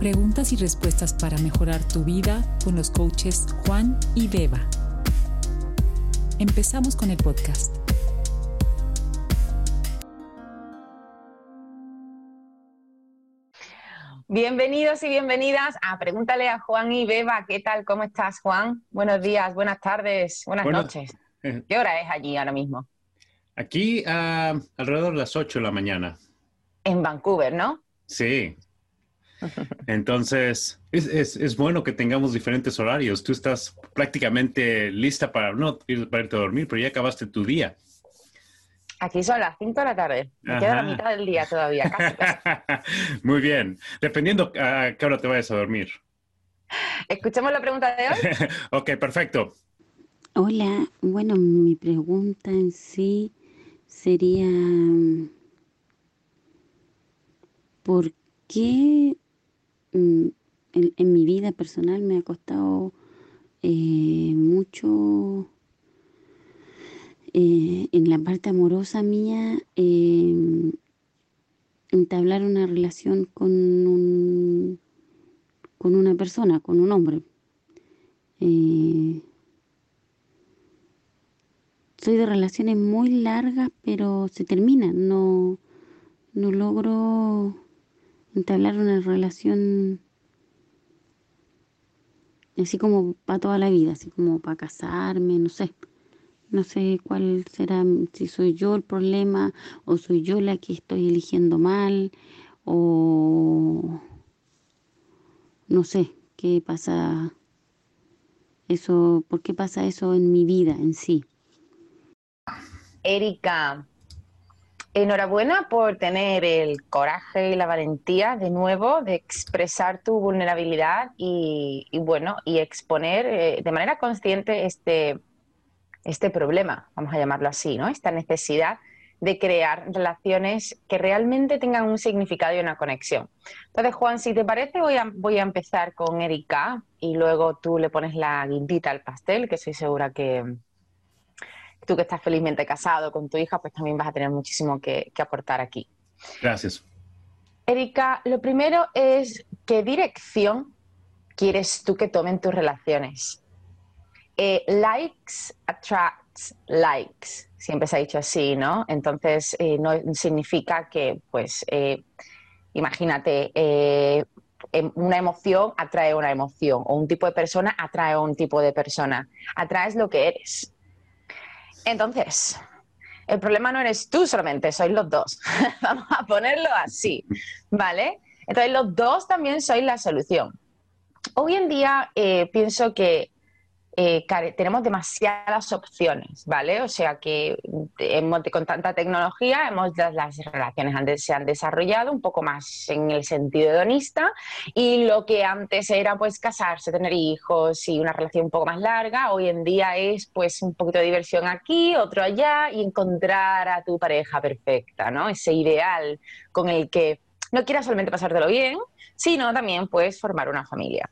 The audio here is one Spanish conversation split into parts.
Preguntas y respuestas para mejorar tu vida con los coaches Juan y Beba. Empezamos con el podcast. Bienvenidos y bienvenidas a Pregúntale a Juan y Beba. ¿Qué tal? ¿Cómo estás, Juan? Buenos días, buenas tardes, buenas noches. ¿Qué hora es allí ahora mismo? Aquí uh, alrededor de las 8 de la mañana. En Vancouver, ¿no? Sí. Entonces, es, es, es, bueno que tengamos diferentes horarios. Tú estás prácticamente lista para, no para irte a dormir, pero ya acabaste tu día. Aquí son las 5 de la tarde. Me queda la mitad del día todavía. Muy bien. Dependiendo a qué hora te vayas a dormir. ¿Escuchamos la pregunta de hoy? ok, perfecto. Hola, bueno, mi pregunta en sí sería, ¿por qué mm, en, mi vida personal me ha costado eh, mucho eh, en la parte amorosa mía eh, entablar una relación con, un, con una persona, con un hombre. Soy de relaciones muy largas, pero se terminan. No, no logro entablar una relación así como para toda la vida, así como para casarme, no sé. No sé cuál será, si soy yo el problema o soy yo la que estoy eligiendo mal o no sé qué pasa eso, por qué pasa eso en mi vida en sí. Erika, enhorabuena por tener el coraje y la valentía de nuevo de expresar tu vulnerabilidad y, bueno, y exponer eh, de manera consciente este este problema, vamos a llamarlo así, ¿no? Esta necesidad de crear relaciones que realmente tengan un significado y una conexión. Entonces, Juan, si te parece, voy a, voy a empezar con Erika y luego tú le pones la guindita al pastel, que estoy segura que tú que estás felizmente casado con tu hija, pues también vas a tener muchísimo que, que aportar aquí. Gracias. Erika, lo primero es qué dirección quieres tú que tomen tus relaciones. Eh, likes attracts likes, siempre se ha dicho así, ¿no? Entonces, eh, no significa que, pues, eh, imagínate, em, una emoción atrae una emoción, o un tipo de persona atrae a un tipo de persona. Atraes lo que eres. Entonces, el problema no eres tú solamente, sois los dos. Vamos a ponerlo así, ¿vale? Entonces, los dos también sois la solución. Hoy en día pienso que eh, tenemos demasiadas opciones, ¿vale? O sea que hemos, con tanta tecnología hemos, las, relaciones se han desarrollado un poco más en el sentido hedonista y lo que antes era pues casarse, tener hijos y una relación un poco más larga, hoy en día es pues un poquito de diversión aquí, otro allá y encontrar a tu pareja perfecta, ¿no? Ese ideal con el que no quieras solamente pasártelo bien, sino también pues formar una familia.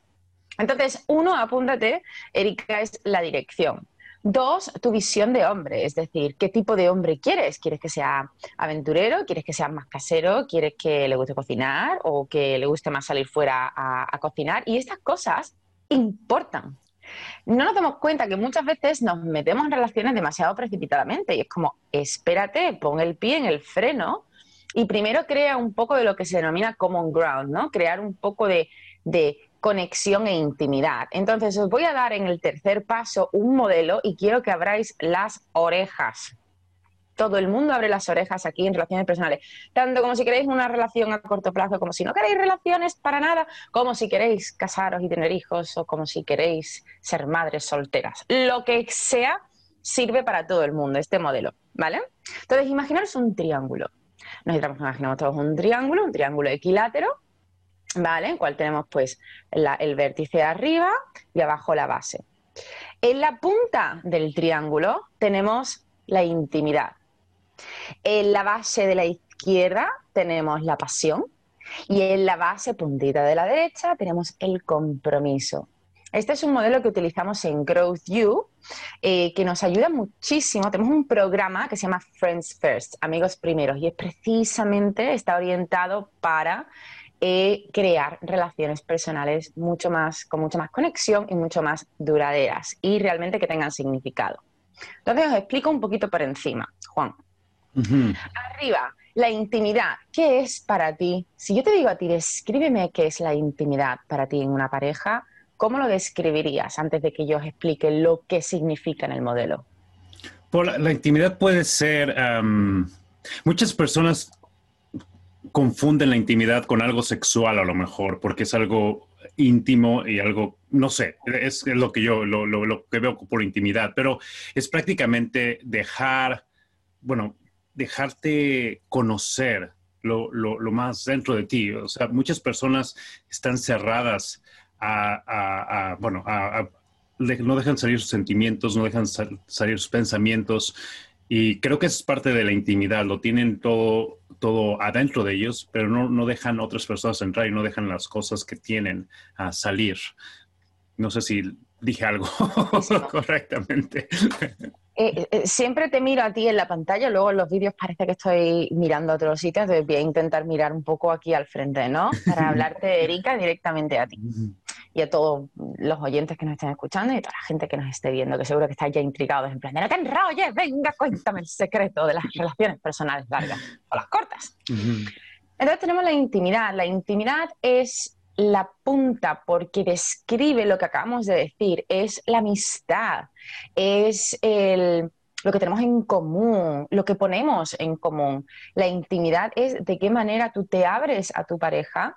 Entonces, uno, apúntate, Erika, es la dirección. Dos, tu visión de hombre, es decir, qué tipo de hombre quieres. ¿Quieres que sea aventurero? ¿Quieres que sea más casero? ¿Quieres que le guste cocinar? ¿O que le guste más salir fuera a, cocinar? Y estas cosas importan. No nos damos cuenta que muchas veces nos metemos en relaciones demasiado precipitadamente y es como, espérate, pon el pie en el freno y primero crea un poco de lo que se denomina common ground, ¿no? Crear un poco de, de conexión e intimidad. Entonces os voy a dar en el tercer paso un modelo y quiero que abráis las orejas. Todo el mundo abre las orejas aquí en relaciones personales, tanto como si queréis una relación a corto plazo, como si no queréis relaciones para nada, como si queréis casaros y tener hijos o como si queréis ser madres solteras. Lo que sea sirve para todo el mundo este modelo, ¿vale? Entonces imaginaros un triángulo. Nos imaginamos todos un triángulo, un triángulo equilátero, ¿vale? En cual tenemos pues el vértice arriba y abajo la base. En la punta del triángulo tenemos la intimidad. En la base de la izquierda tenemos la pasión y en la base puntita de la derecha tenemos el compromiso. Este es un modelo que utilizamos en Growth You, eh, que nos ayuda muchísimo. Tenemos un programa que se llama Friends First, Amigos Primeros, y es precisamente, está orientado para eh, crear relaciones personales mucho más, con mucha más conexión y mucho más duraderas y realmente que tengan significado. Entonces os explico un poquito por encima, Juan. Arriba, la intimidad. ¿Qué es para ti? Si yo te digo a ti, descríbeme qué es la intimidad para ti en una pareja, ¿cómo lo describirías antes de que yo os explique lo que significa en el modelo? la, intimidad puede ser... muchas personas confunden la intimidad con algo sexual a lo mejor, porque es algo íntimo y algo, no sé, es, lo que yo, lo, lo, que veo por intimidad, pero es prácticamente dejar, bueno, dejarte conocer lo, lo, más dentro de ti. O sea, muchas personas están cerradas a, bueno, no dejan salir sus sentimientos, no dejan salir sus pensamientos. Y creo que es parte de la intimidad, lo tienen todo, todo adentro de ellos, pero no, no dejan otras personas entrar y no dejan las cosas que tienen a salir. No sé si dije algo correctamente. Eh, eh, siempre te miro a ti en la pantalla, luego en los vídeos parece que estoy mirando a otros sitios, entonces voy a intentar mirar un poco aquí al frente, ¿no? Para hablarte de Erika directamente a ti y a todos los oyentes que nos estén escuchando y a toda la gente que nos esté viendo, que seguro que estáis ya intrigados en plan, no te enrolles, venga, cuéntame el secreto de las relaciones personales largas o las cortas. Entonces tenemos la intimidad. La intimidad es la punta porque describe lo que acabamos de decir, es la amistad, es el, lo que tenemos en común, lo que ponemos en común. La intimidad es de qué manera tú te abres a tu pareja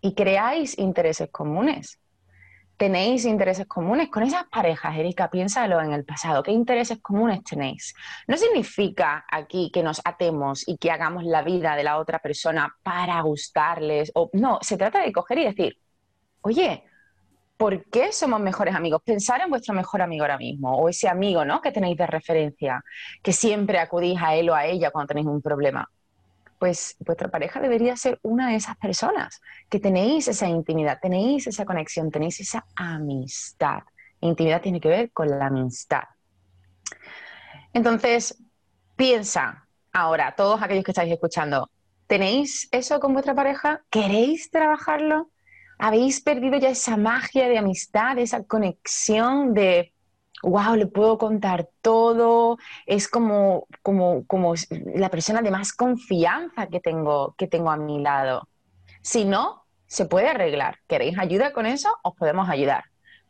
y creáis intereses comunes tenéis intereses comunes con esas parejas, Erika, piénsalo en el pasado, ¿qué intereses comunes tenéis? No significa aquí que nos atemos y que hagamos la vida de la otra persona para gustarles, o no, se trata de coger y decir, oye, ¿por qué somos mejores amigos? Pensar en vuestro mejor amigo ahora mismo, o ese amigo ¿no? que tenéis de referencia, que siempre acudís a él o a ella cuando tenéis un problema pues vuestra pareja debería ser una de esas personas que tenéis esa intimidad, tenéis esa conexión, tenéis esa amistad. Intimidad tiene que ver con la amistad. Entonces, piensa ahora, todos aquellos que estáis escuchando, ¿tenéis eso con vuestra pareja? ¿Queréis trabajarlo? ¿Habéis perdido ya esa magia de amistad, esa conexión de wow, le puedo contar todo, es como, como, como la persona de más confianza que tengo, que tengo a mi lado. Si no, se puede arreglar. ¿Queréis ayuda con eso? Os podemos ayudar.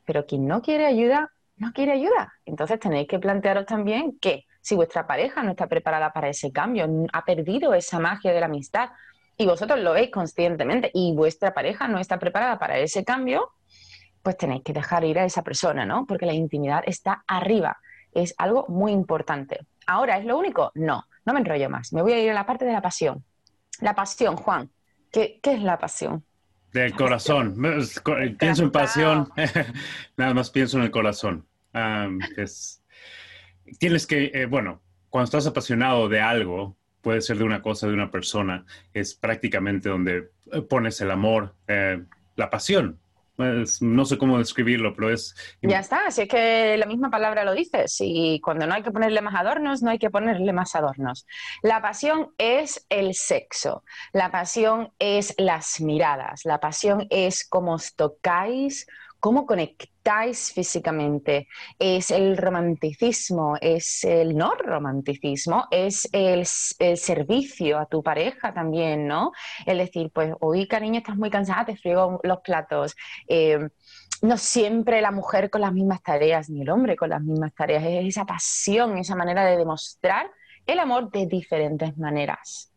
Pero quien no quiere ayuda, no quiere ayuda. Entonces tenéis que plantearos también que si vuestra pareja no está preparada para ese cambio, ha perdido esa magia de la amistad y vosotros lo veis conscientemente y vuestra pareja no está preparada para ese cambio, pues tenéis que dejar ir a esa persona, ¿no? Porque la intimidad está arriba, es algo muy importante. Ahora, ¿es lo único? No, no me enrollo más, me voy a ir a la parte de la pasión. La pasión, Juan, ¿qué, es la pasión? Del corazón. Pienso en pasión, nada más pienso en el corazón. tienes que, eh, bueno, cuando estás apasionado de algo, puede ser de una cosa, de una persona, es prácticamente donde eh, pones el amor, eh, la pasión, no sé cómo describirlo, pero es... Ya está, si es que la misma palabra lo dice, si cuando no hay que ponerle más adornos, no hay que ponerle más adornos. La pasión es el sexo, la pasión es las miradas, la pasión es cómo os tocáis, cómo conectáis físicamente, es el romanticismo, es el no romanticismo, es el, servicio a tu pareja también, ¿no? Es decir, pues hoy, cariño, estás muy cansada, te friego los platos. Eh, no siempre la mujer con las mismas tareas, ni el hombre con las mismas tareas, es esa pasión, esa manera de demostrar el amor de diferentes maneras.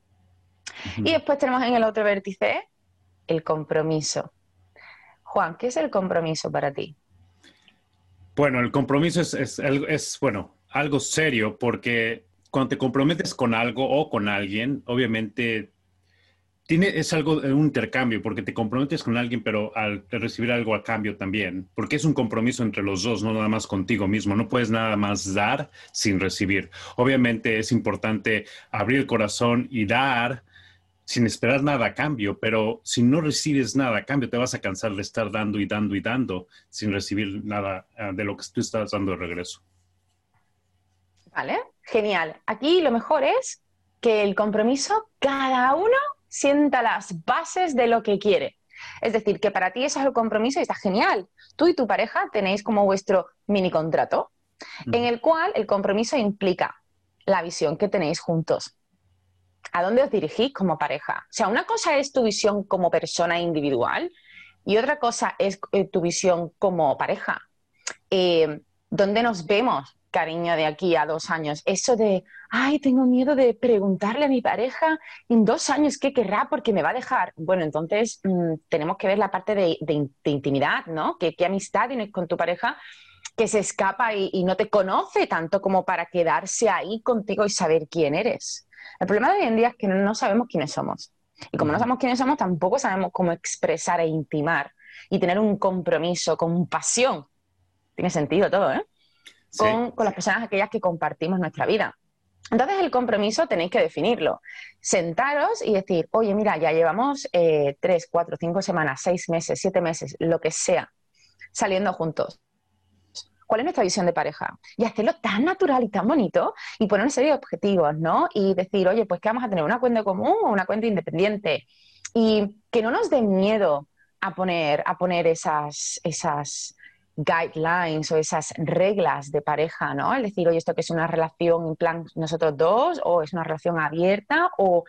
Y después tenemos en el otro vértice el compromiso. Juan, ¿qué es el compromiso para ti? Bueno, el compromiso es, bueno, algo serio porque cuando te comprometes con algo o con alguien, obviamente tiene, es algo, un intercambio, porque te comprometes con alguien, pero al recibir algo a cambio también, porque es un compromiso entre los dos, no nada más contigo mismo, no puedes nada más dar sin recibir. Obviamente es importante abrir el corazón y dar, sin esperar nada a cambio, pero si no recibes nada a cambio, te vas a cansar de estar dando y dando y dando sin recibir nada ah, de lo que tú estás dando de regreso. Vale, genial. Aquí lo mejor es que el compromiso, cada uno sienta las bases de lo que quiere. Es decir, que para ti eso es el compromiso y está genial. Tú y tu pareja tenéis como vuestro mini contrato, en el cual el compromiso implica la visión que tenéis juntos. ¿A dónde os dirigís como pareja? O sea, una cosa es tu visión como persona individual y otra cosa es eh, tu visión como pareja. Eh, ¿Dónde nos vemos? cariño de aquí a dos años. Eso de, ay, tengo miedo de preguntarle a mi pareja en dos años qué querrá porque me va a dejar. Bueno, entonces mm, tenemos que ver la parte de, intimidad, ¿no? ¿Qué, amistad tienes con tu pareja que se escapa y, no te conoce tanto como para quedarse ahí contigo y saber quién eres. El problema de hoy en día es que no, sabemos quiénes somos. Y como no sabemos quiénes somos, tampoco sabemos cómo expresar e intimar y tener un compromiso con pasión. Tiene sentido todo, ¿eh? con, las personas aquellas que compartimos nuestra vida. Entonces el compromiso tenéis que definirlo. Sentaros y decir, oye, mira, ya llevamos eh, tres, cuatro, cinco semanas, seis meses, siete meses, lo que sea, saliendo juntos. ¿Cuál es nuestra visión de pareja? Y hacerlo tan natural y tan bonito y poner una serie de objetivos, ¿no? Y decir, oye, pues que vamos a tener una cuenta común o una cuenta independiente. Y que no nos den miedo a poner, a poner esas, esas, guidelines o esas reglas de pareja, ¿no? Es decir, oye, esto que es una relación en plan nosotros dos, o es una relación abierta, o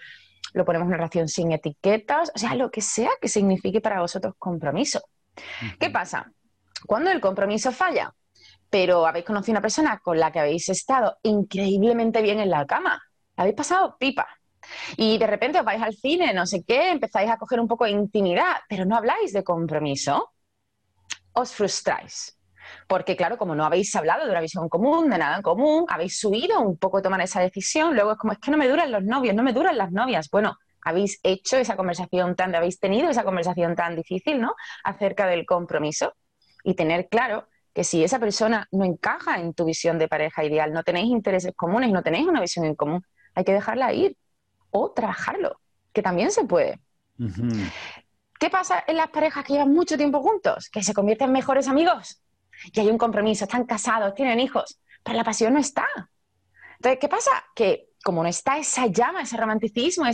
lo ponemos en una relación sin etiquetas, o sea, lo que sea que signifique para vosotros compromiso. ¿Qué pasa? Cuando el compromiso falla, pero habéis conocido una persona con la que habéis estado increíblemente bien en la cama, habéis pasado pipa. Y de repente os vais al cine, no sé qué, empezáis a coger un poco de intimidad, pero no habláis de compromiso os frustráis. Porque, claro, como no habéis hablado de una visión común, de nada en común, habéis subido un poco tomar esa decisión, luego es como, es que no me duran los novios, no me duran las novias. Bueno, habéis hecho esa conversación tan, habéis tenido esa conversación tan difícil, ¿no? Acerca del compromiso y tener claro que si esa persona no encaja en tu visión de pareja ideal, no tenéis intereses comunes, no tenéis una visión en común, hay que dejarla ir o trabajarlo, que también se puede. ¿Qué pasa en las parejas que llevan mucho tiempo juntos? Que se convierten en mejores amigos y hay un compromiso, están casados, tienen hijos, pero la pasión no está. Entonces, ¿qué pasa? Que como no está esa llama, ese romanticismo,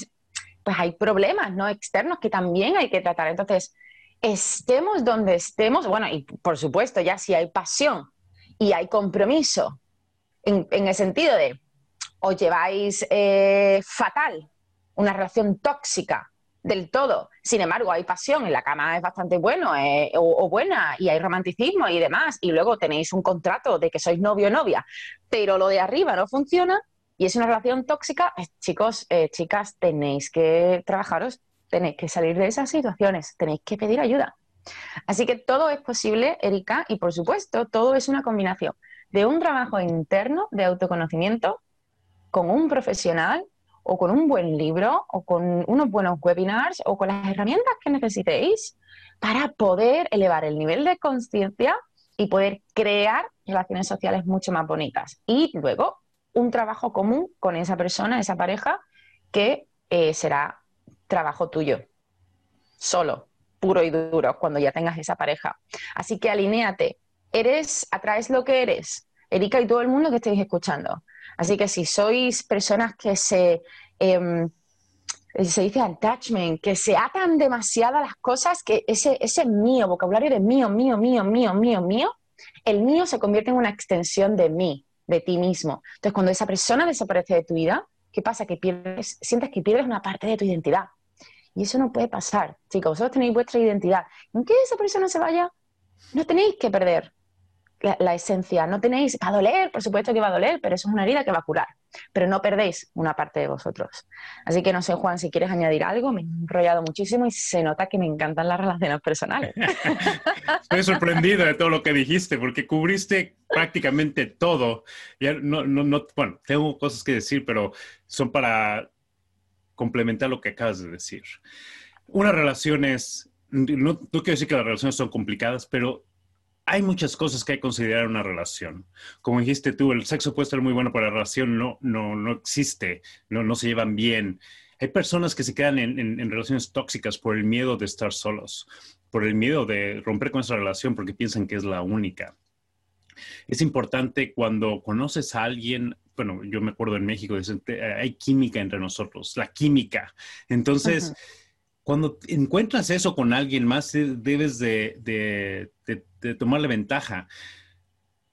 pues hay problemas ¿no? externos que también hay que tratar. Entonces, estemos donde estemos, bueno, y por supuesto, ya si hay pasión y hay compromiso, en, el sentido de os lleváis eh, fatal, una relación tóxica, del todo. Sin embargo, hay pasión, en la cama es bastante bueno eh, o, buena y hay romanticismo y demás, y luego tenéis un contrato de que sois novio o novia, pero lo de arriba no funciona y es una relación tóxica, pues, chicos, eh, chicas, tenéis que trabajaros, tenéis que salir de esas situaciones, tenéis que pedir ayuda. Así que todo es posible, Erika, y por supuesto, todo es una combinación de un trabajo interno de autoconocimiento con un profesional o con un buen libro o con unos buenos webinars o con las herramientas que necesitéis para poder elevar el nivel de conciencia y poder crear relaciones sociales mucho más bonitas. Y luego un trabajo común con esa persona, esa pareja, que eh, será trabajo tuyo, solo, puro y duro, cuando ya tengas esa pareja. Así que alinéate, eres, atraes lo que eres. Erika y todo el mundo que estéis escuchando. Así que si sois personas que se, em, se dice attachment, que se atan demasiado a las cosas, que ese, ese mío, vocabulario de mío, mío, mío, mío, mío, mío, el mío se convierte en una extensión de mí, de ti mismo. Entonces, cuando esa persona desaparece de tu vida, ¿qué pasa? Que pierdes, sientes que pierdes una parte de tu identidad. Y eso no puede pasar. Chicos, vosotros tenéis vuestra identidad. Aunque esa persona se vaya, no tenéis que perder la, esencia. No tenéis, va a doler, por supuesto que va a doler, pero eso es una herida que va a curar. Pero no perdéis una parte de vosotros. Así que no sé, Juan, si quieres añadir algo, me he enrollado muchísimo y se nota que me encantan las relaciones personales. Estoy sorprendido de todo lo que dijiste, porque cubriste prácticamente todo. No, no, bueno, tengo cosas que decir, pero son para complementar lo que acabas de decir. Una relación es, no, no quiero decir que las relaciones son complicadas, pero hay muchas cosas que hay que considerar en una relación. Como dijiste tú, el sexo puede estar muy bueno, pero la relación no, no, no existe, no, no se llevan bien. Hay personas que se quedan en, relaciones tóxicas por el miedo de estar solos, por el miedo de romper con esa relación porque piensan que es la única. Es importante cuando conoces a alguien, bueno, yo me acuerdo en México, hay química entre nosotros, la química. Entonces, cuando encuentras eso con alguien más, eh, debes de, de, tomarle ventaja.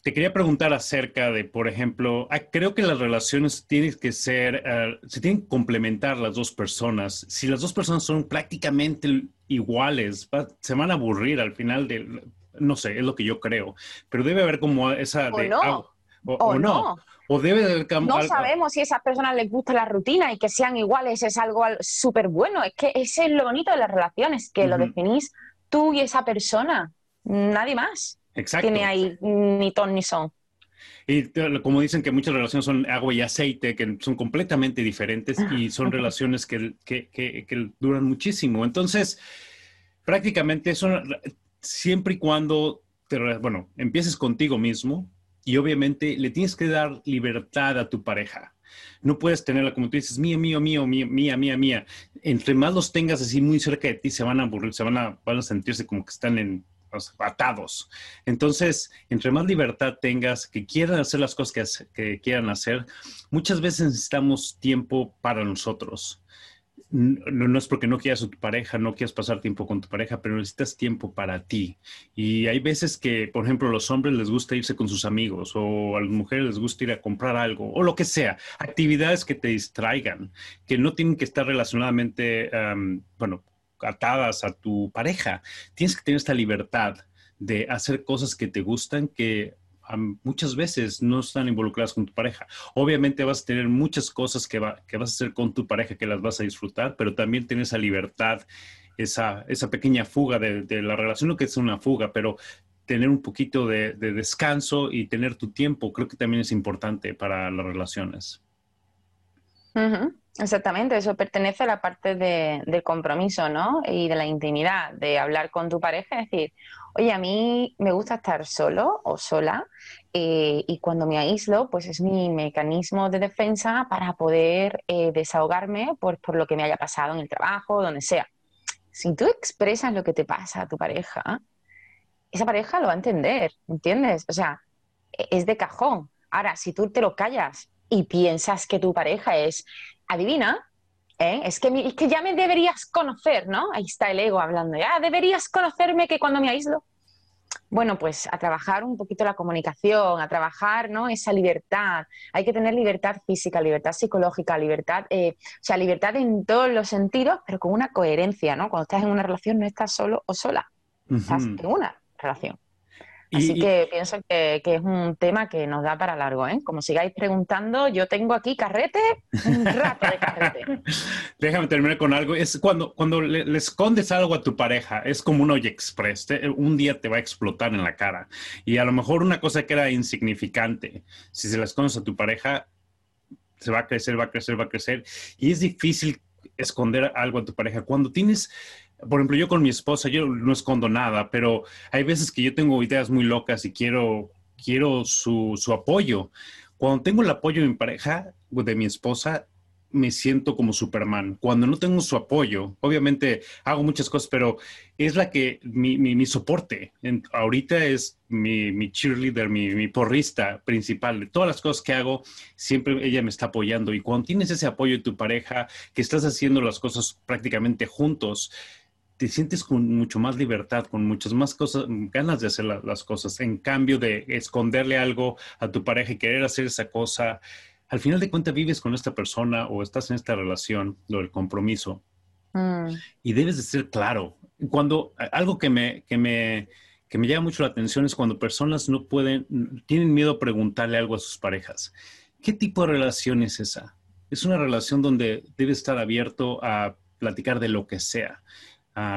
Te quería preguntar acerca de, por ejemplo, ah, creo que las relaciones tienen que ser, eh, se tienen que complementar las dos personas. Si las dos personas son prácticamente iguales, se van a aburrir al final del, no sé, es lo que yo creo, pero debe haber como esa de... No. o, no. O debe de No sabemos si a esas personas les gusta la rutina y que sean iguales es algo súper bueno. Es que ese es lo bonito de las relaciones, que lo definís tú y esa persona, nadie más. Exacto. Tiene ahí ni ton ni son. Y como dicen que muchas relaciones son agua y aceite, que son completamente diferentes y son relaciones que, que, que duran muchísimo. Entonces, prácticamente son siempre y cuando, te, bueno, empieces contigo mismo y obviamente le tienes que dar libertad a tu pareja. No puedes tenerla como tú dices, mío, mío, mío, mía, mía, mía. Entre más los tengas así muy cerca de ti, se van a aburrir, se van a, van sentirse como que están en, atados. Entonces, entre más libertad tengas, que quieran hacer las cosas que, que quieran hacer, muchas veces necesitamos tiempo para nosotros no, es porque no quieras a tu pareja, no quieras pasar tiempo con tu pareja, pero necesitas tiempo para ti. Y hay veces que, por ejemplo, a los hombres les gusta irse con sus amigos o a las mujeres les gusta ir a comprar algo o lo que sea, actividades que te distraigan, que no tienen que estar relacionadamente, bueno, atadas a tu pareja. Tienes que tener esta libertad de hacer cosas que te gustan, que muchas veces no están involucradas con tu pareja. Obviamente vas a tener muchas cosas que, vas a hacer con tu pareja que las vas a disfrutar, pero también tienes esa libertad, esa, esa pequeña fuga de, la relación, no que es una fuga, pero tener un poquito de, descanso y tener tu tiempo, creo que también es importante para las relaciones. Exactamente, eso pertenece a la parte de, del compromiso, ¿no? Y de la intimidad, de hablar con tu pareja, es decir, oye, a mí me gusta estar solo o sola eh, y cuando me aíslo, pues es mi mecanismo de defensa para poder eh, desahogarme por, por, lo que me haya pasado en el trabajo, donde sea. Si tú expresas lo que te pasa a tu pareja, esa pareja lo va a entender, ¿entiendes? O sea, e, es de cajón. Ahora, si tú te lo callas y piensas que tu pareja es adivina, ¿eh? es, que, es que ya me deberías conocer, ¿no? Ahí está el ego hablando, ya deberías conocerme que cuando me aíslo. Bueno, pues a trabajar un poquito la comunicación, a trabajar ¿no? esa libertad. Hay que tener libertad física, libertad psicológica, libertad, eh, o sea, libertad en todos los sentidos, pero con una coherencia, ¿no? Cuando estás en una relación no estás solo o sola, estás en una relación. Así que pienso que, es un tema que nos da para largo, ¿eh? Como sigáis preguntando, yo tengo aquí carrete, un rato de carrete. Déjame terminar con algo. Es cuando, cuando le, escondes algo a tu pareja, es como un Oye Express. un día te va a explotar en la cara. Y a lo mejor una cosa que era insignificante, si se la escondes a tu pareja, se va a crecer, va a crecer, va a crecer. Y es difícil esconder algo a tu pareja. Cuando tienes por ejemplo, yo con mi esposa, yo no escondo nada, pero hay veces que yo tengo ideas muy locas y quiero, quiero su, su apoyo. Cuando tengo el apoyo de mi pareja, de mi esposa, me siento como Superman. Cuando no tengo su apoyo, obviamente hago muchas cosas, pero es la que mi, mi, soporte. ahorita es mi, mi cheerleader, mi, mi, porrista principal. De todas las cosas que hago, siempre ella me está apoyando. Y cuando tienes ese apoyo de tu pareja, que estás haciendo las cosas prácticamente juntos, te sientes con mucho más libertad, con muchas más cosas, ganas de hacer las cosas. En cambio de esconderle algo a tu pareja y querer hacer esa cosa, al final de cuentas vives con esta persona o estás en esta relación, lo del compromiso. Mm. Y debes de ser claro. Cuando algo que me, que me, que me llama mucho la atención es cuando personas no pueden, tienen miedo a preguntarle algo a sus parejas. ¿Qué tipo de relación es esa? Es una relación donde debes estar abierto a platicar de lo que sea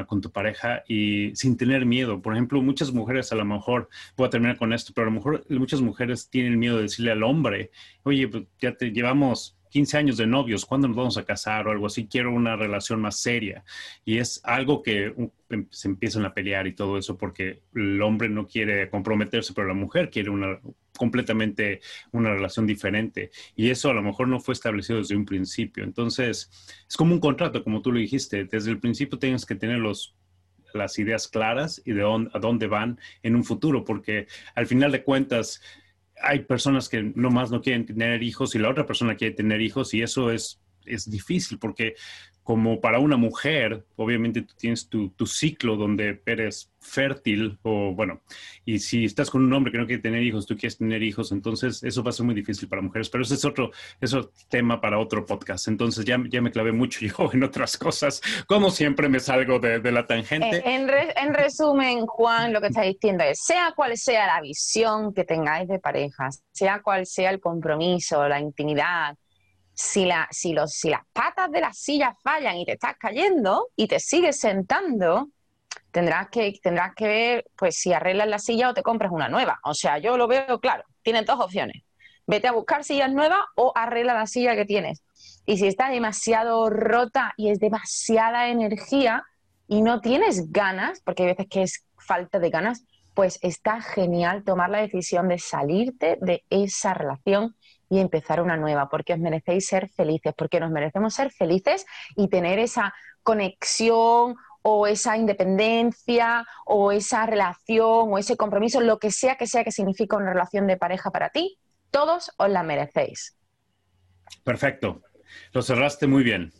con tu pareja y sin tener miedo. Por ejemplo, muchas mujeres a lo mejor, voy a terminar con esto, pero a lo mejor muchas mujeres tienen miedo de decirle al hombre, oye, pues ya te llevamos 15 años de novios, ¿cuándo nos vamos a casar o algo así? Quiero una relación más seria. Y es algo que em, se empiezan a pelear y todo eso porque el hombre no quiere comprometerse, pero la mujer quiere una completamente una relación diferente. Y eso a lo mejor no fue establecido desde un principio. Entonces, es como un contrato, como tú lo dijiste. Desde el principio tienes que tener los las ideas claras y de dónde van en un futuro, porque al final de cuentas hay personas que nomás no quieren tener hijos y la otra persona quiere tener hijos y eso es, es difícil porque como para una mujer, obviamente tú tienes tu, tu, ciclo donde eres fértil o bueno, y si estás con un hombre que no quiere tener hijos, tú quieres tener hijos, entonces eso va a ser muy difícil para mujeres, pero ese es otro, eso tema para otro podcast. Entonces ya, ya me clavé mucho yo en otras cosas, como siempre me salgo de, la tangente. Eh, en, en, resumen, Juan, lo que está diciendo es, sea cual sea la visión que tengáis de parejas, sea cual sea el compromiso, la intimidad, si, las patas de la silla fallan y te estás cayendo y te sigues sentando, tendrás que, tendrás que ver pues si arreglas la silla o te compras una nueva. O sea, yo lo veo claro, tienes dos opciones. Vete a buscar sillas nuevas o arregla la silla que tienes. Y si está demasiado rota y es demasiada energía y no tienes ganas, porque hay veces que es falta de ganas, pues está genial tomar la decisión de salirte de esa relación y empezar una nueva, porque os merecéis ser felices, porque nos merecemos ser felices y tener esa conexión o esa independencia o esa relación o ese compromiso, lo que sea que sea que significa una relación de pareja para ti, todos os la merecéis. Perfecto. Lo cerraste muy bien.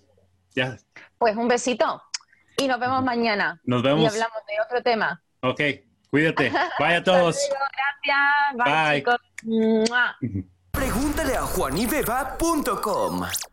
Ya. Pues un besito y nos vemos mañana. Nos vemos. Y hablamos de otro tema. Ok, cuídate. Bye a todos. Gracias. Bye, chicos. Pregúntale a juanibeba.com.